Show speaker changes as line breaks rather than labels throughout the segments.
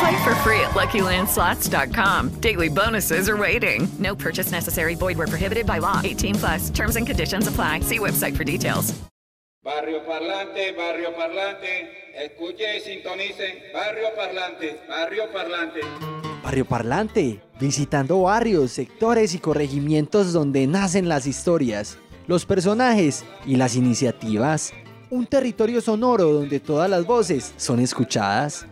Play for free at LuckyLandSlots.com. Daily bonuses are waiting. No purchase necessary. Void were prohibited by law. 18 plus. Terms and conditions apply. See website for details.
Barrio Parlante, Barrio Parlante, escuche y sintonicen. Barrio Parlante, Barrio Parlante.
Barrio Parlante, visitando barrios, sectores y corregimientos donde nacen las historias, los personajes y las iniciativas. Un territorio sonoro donde todas las voces son escuchadas.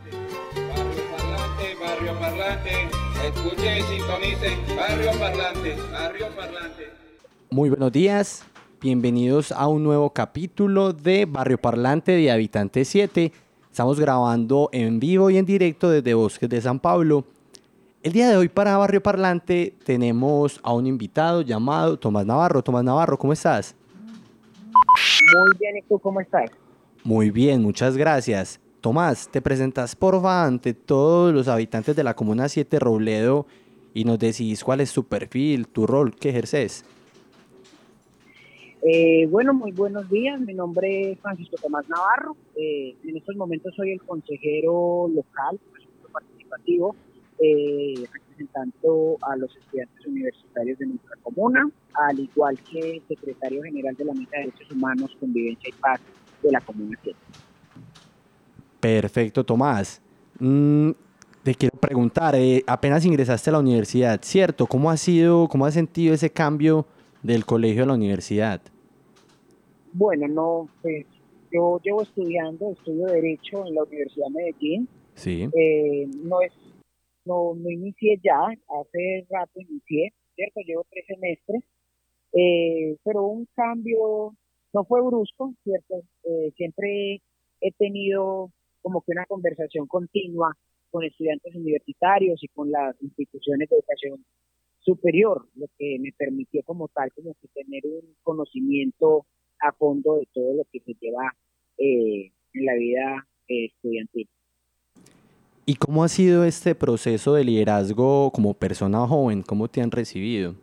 Escuche y sintonicen. Barrio Parlante, Barrio Parlante.
Muy buenos días, bienvenidos a un nuevo capítulo de Barrio Parlante de Habitante 7. Estamos grabando en vivo y en directo desde Bosques de San Pablo. El día de hoy para Barrio Parlante tenemos a un invitado llamado Tomás Navarro. Tomás Navarro, ¿cómo estás?
Muy bien, ¿y tú cómo estás?
Muy bien, muchas gracias. Tomás, te presentas porfa ante todos los habitantes de la Comuna 7 Robledo y nos decís cuál es tu perfil, tu rol, qué ejerces.
Eh, bueno, muy buenos días. Mi nombre es Francisco Tomás Navarro. Eh, en estos momentos soy el consejero local, participativo, eh, representando a los estudiantes universitarios de nuestra comuna, al igual que secretario general de la Mesa de Derechos Humanos, Convivencia y Paz de la Comuna 7.
Perfecto, Tomás. Mm, te quiero preguntar, eh, apenas ingresaste a la universidad, ¿cierto? ¿Cómo ha sido, cómo has sentido ese cambio del colegio a la universidad?
Bueno, no, pues yo llevo estudiando, estudio Derecho en la Universidad de Medellín.
Sí.
Eh, no es, no, no inicié ya, hace rato inicié, ¿cierto? Llevo tres semestres, eh, pero un cambio no fue brusco, ¿cierto? Eh, siempre he tenido como que una conversación continua con estudiantes universitarios y con las instituciones de educación superior, lo que me permitió como tal como que tener un conocimiento a fondo de todo lo que se lleva eh, en la vida eh, estudiantil.
¿Y cómo ha sido este proceso de liderazgo como persona joven? ¿Cómo te han recibido?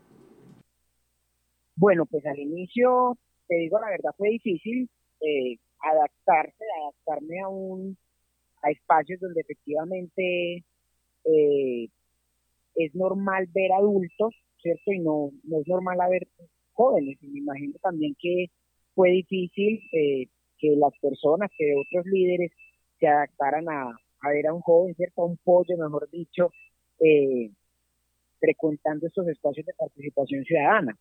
Bueno, pues al inicio, te digo la verdad, fue difícil eh, adaptarse, adaptarme a un a espacios donde efectivamente eh, es normal ver adultos, ¿cierto? Y no, no es normal ver jóvenes. Y me imagino también que fue difícil eh, que las personas, que otros líderes se adaptaran a, a ver a un joven, ¿cierto? A un pollo, mejor dicho, eh, frecuentando estos espacios de participación ciudadana.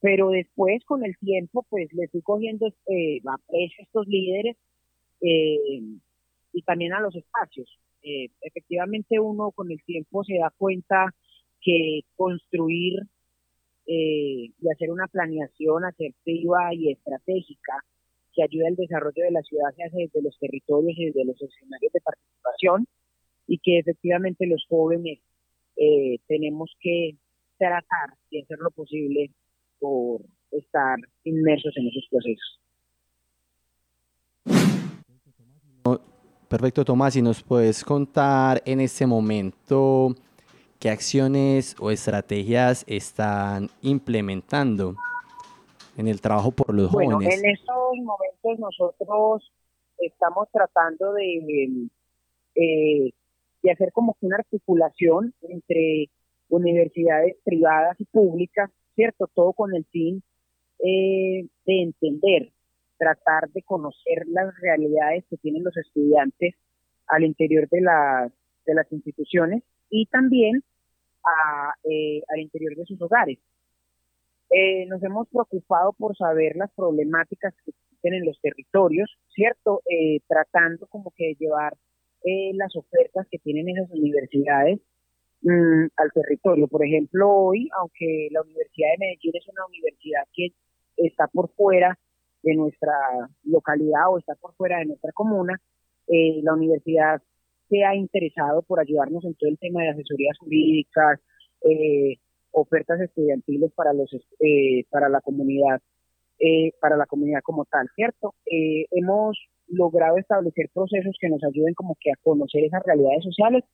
Pero después, con el tiempo, pues le fui cogiendo eh, aprecio a estos líderes eh, y también a los espacios. Eh, efectivamente, uno con el tiempo se da cuenta que construir eh, y hacer una planeación asertiva y estratégica que ayuda al desarrollo de la ciudad se hace desde los territorios y desde los escenarios de participación y que efectivamente los jóvenes eh, tenemos que tratar y hacer lo posible por estar inmersos en esos procesos.
Perfecto, Tomás, y nos puedes contar en este momento qué acciones o estrategias están implementando en el trabajo por los
bueno,
jóvenes.
en estos momentos nosotros estamos tratando de, eh, de hacer como que una articulación entre universidades privadas y públicas, ¿cierto? Todo con el fin eh, de entender, tratar de conocer las realidades que tienen los estudiantes al interior de las, de las instituciones y también eh, al interior de sus hogares. Eh, nos hemos preocupado por saber las problemáticas que existen en los territorios, ¿cierto? Eh, tratando como que de llevar eh, las ofertas que tienen esas universidades mm, al territorio. Por ejemplo, hoy, aunque la Universidad de Medellín es una universidad que está por fuera de nuestra localidad o está por fuera de nuestra comuna, eh, la universidad se ha interesado por ayudarnos en todo el tema de asesorías jurídicas, eh, ofertas estudiantiles para los eh, para la comunidad eh, para la comunidad como tal, ¿cierto? Eh, hemos logrado establecer procesos que nos ayuden como que a conocer esas realidades sociales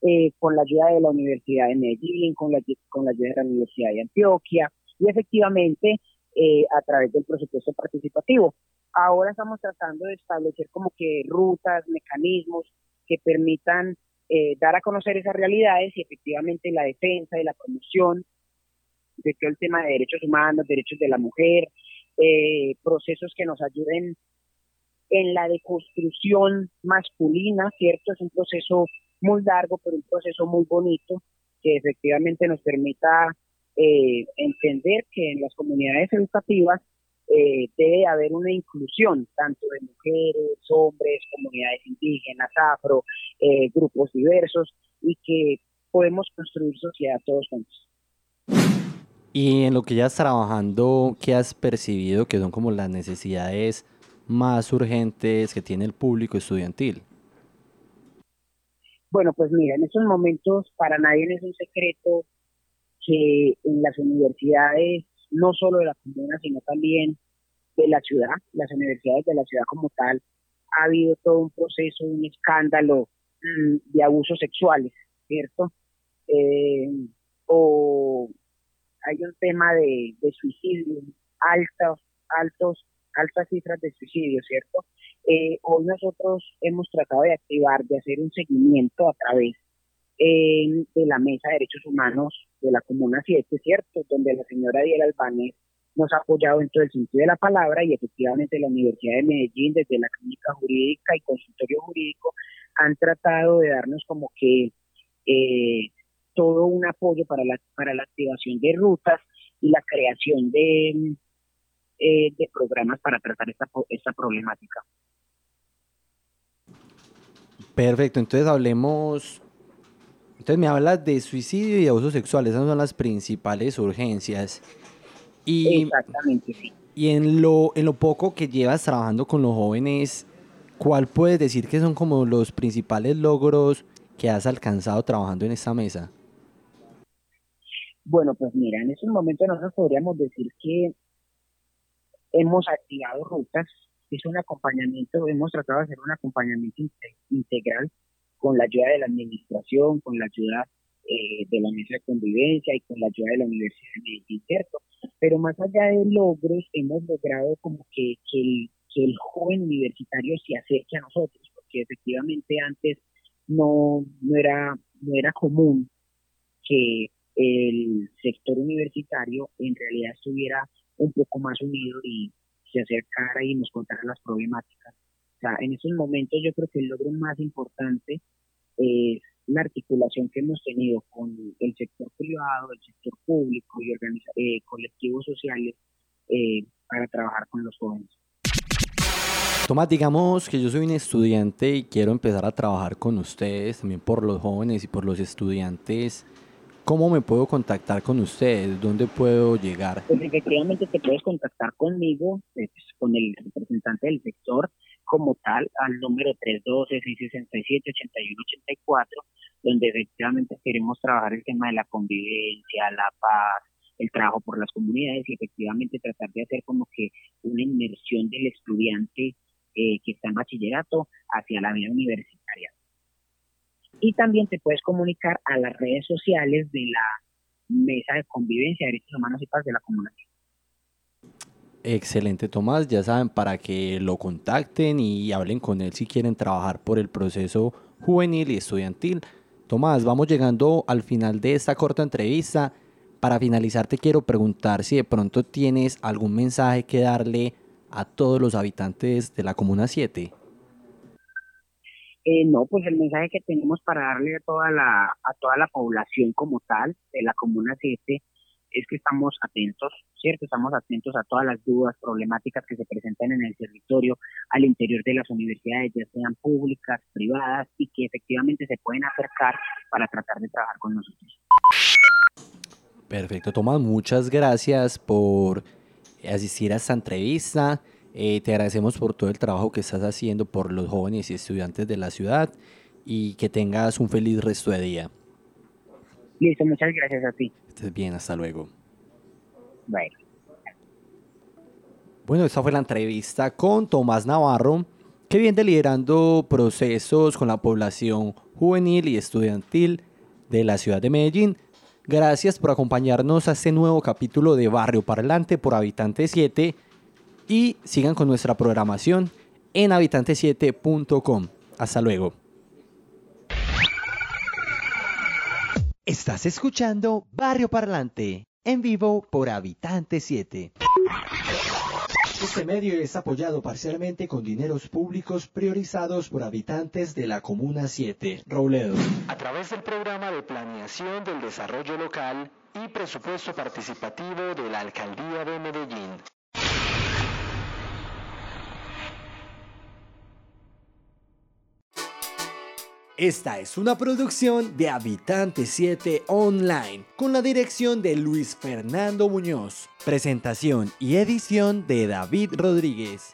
eh, con la ayuda de la Universidad de Medellín, con la, con la ayuda de la Universidad de Antioquia y efectivamente eh, a través del presupuesto participativo. Ahora estamos tratando de establecer como que rutas, mecanismos que permitan eh, dar a conocer esas realidades y efectivamente la defensa y la promoción de todo el tema de derechos humanos, derechos de la mujer, eh, procesos que nos ayuden en la deconstrucción masculina, ¿cierto? Es un proceso muy largo, pero un proceso muy bonito que efectivamente nos permita eh, entender que en las comunidades educativas eh, debe haber una inclusión tanto de mujeres, hombres, comunidades indígenas, afro, eh, grupos diversos y que podemos construir sociedad todos juntos.
Y en lo que ya estás trabajando, ¿qué has percibido que son como las necesidades más urgentes que tiene el público estudiantil?
Bueno, pues mira, en estos momentos para nadie es un secreto que en las universidades, no solo de la comuna, sino también de la ciudad, las universidades de la ciudad como tal, ha habido todo un proceso, un escándalo mm, de abusos sexuales, ¿cierto? Eh, o hay un tema de, de suicidio, altos, altos, altas cifras de suicidio, ¿cierto? Eh, hoy nosotros hemos tratado de activar, de hacer un seguimiento a través eh, de la Mesa de Derechos Humanos de la Comuna 7, ¿cierto? Donde la señora Diela Albanés nos ha apoyado en todo el sentido de la palabra y efectivamente la Universidad de Medellín, desde la clínica jurídica y consultorio jurídico, han tratado de darnos como que eh, todo un apoyo para la, para la activación de rutas y la creación de, eh, de programas para tratar esta, esta problemática.
Perfecto, entonces hablemos, entonces me hablas de suicidio y abuso sexual, esas son las principales urgencias. Y,
Exactamente, sí.
y en lo, en lo poco que llevas trabajando con los jóvenes, ¿cuál puedes decir que son como los principales logros que has alcanzado trabajando en esta mesa?
Bueno, pues mira, en estos momentos nosotros podríamos decir que hemos activado rutas, es un acompañamiento, hemos tratado de hacer un acompañamiento inte- integral con la ayuda de la administración, con la ayuda eh, de la mesa de convivencia y con la ayuda de la Universidad de ¿cierto? Pero más allá de logros, hemos logrado como que, que, el, que el joven universitario se acerque a nosotros, porque efectivamente antes no, no, era, no era común que el sector universitario en realidad estuviera un poco más unido y se acercara y nos contara las problemáticas. Sea, en esos momentos yo creo que el logro más importante es la articulación que hemos tenido con el sector privado, el sector público y eh, colectivos sociales eh, para trabajar con los jóvenes.
Tomás, digamos que yo soy un estudiante y quiero empezar a trabajar con ustedes, también por los jóvenes y por los estudiantes. ¿Cómo me puedo contactar con ustedes? ¿Dónde puedo llegar?
Pues efectivamente te puedes contactar conmigo, eh, pues, con el representante del sector como tal, al número 312-667-8184, donde efectivamente queremos trabajar el tema de la convivencia, la paz, el trabajo por las comunidades y efectivamente tratar de hacer como que una inmersión del estudiante eh, que está en bachillerato hacia la vida universitaria. Y también te puedes comunicar a las redes sociales de la Mesa de Convivencia, Derechos Humanos y Paz de la Comunidad.
Excelente, Tomás. Ya saben, para que lo contacten y hablen con él si quieren trabajar por el proceso juvenil y estudiantil. Tomás, vamos llegando al final de esta corta entrevista. Para finalizar, te quiero preguntar si de pronto tienes algún mensaje que darle a todos los habitantes de la Comuna 7.
Eh, no, pues el mensaje que tenemos para darle a toda la a toda la población como tal de la Comuna 7 es que estamos atentos, ¿cierto? Estamos atentos a todas las dudas, problemáticas que se presentan en el territorio, al interior de las universidades, ya sean públicas, privadas, y que efectivamente se pueden acercar para tratar de trabajar con nosotros.
Perfecto, Tomás, muchas gracias por asistir a esta entrevista. Eh, te agradecemos por todo el trabajo que estás haciendo por los jóvenes y estudiantes de la ciudad y que tengas un feliz resto de día.
Listo, muchas gracias a ti.
Estés bien, hasta luego.
Bueno.
Bueno, esta fue la entrevista con Tomás Navarro, que viene liderando procesos con la población juvenil y estudiantil de la ciudad de Medellín. Gracias por acompañarnos a este nuevo capítulo de Barrio Parlante por Habitante 7 y sigan con nuestra programación en habitante7.com. Hasta luego.
Estás escuchando Barrio Parlante en vivo por Habitante 7. Este medio es apoyado parcialmente con dineros públicos priorizados por habitantes de la Comuna 7, Robledo, a través del programa de planeación del desarrollo local y presupuesto participativo de la Alcaldía de Medellín. Esta es una producción de Habitante 7 Online, con la dirección de Luis Fernando Muñoz. Presentación y edición de David Rodríguez.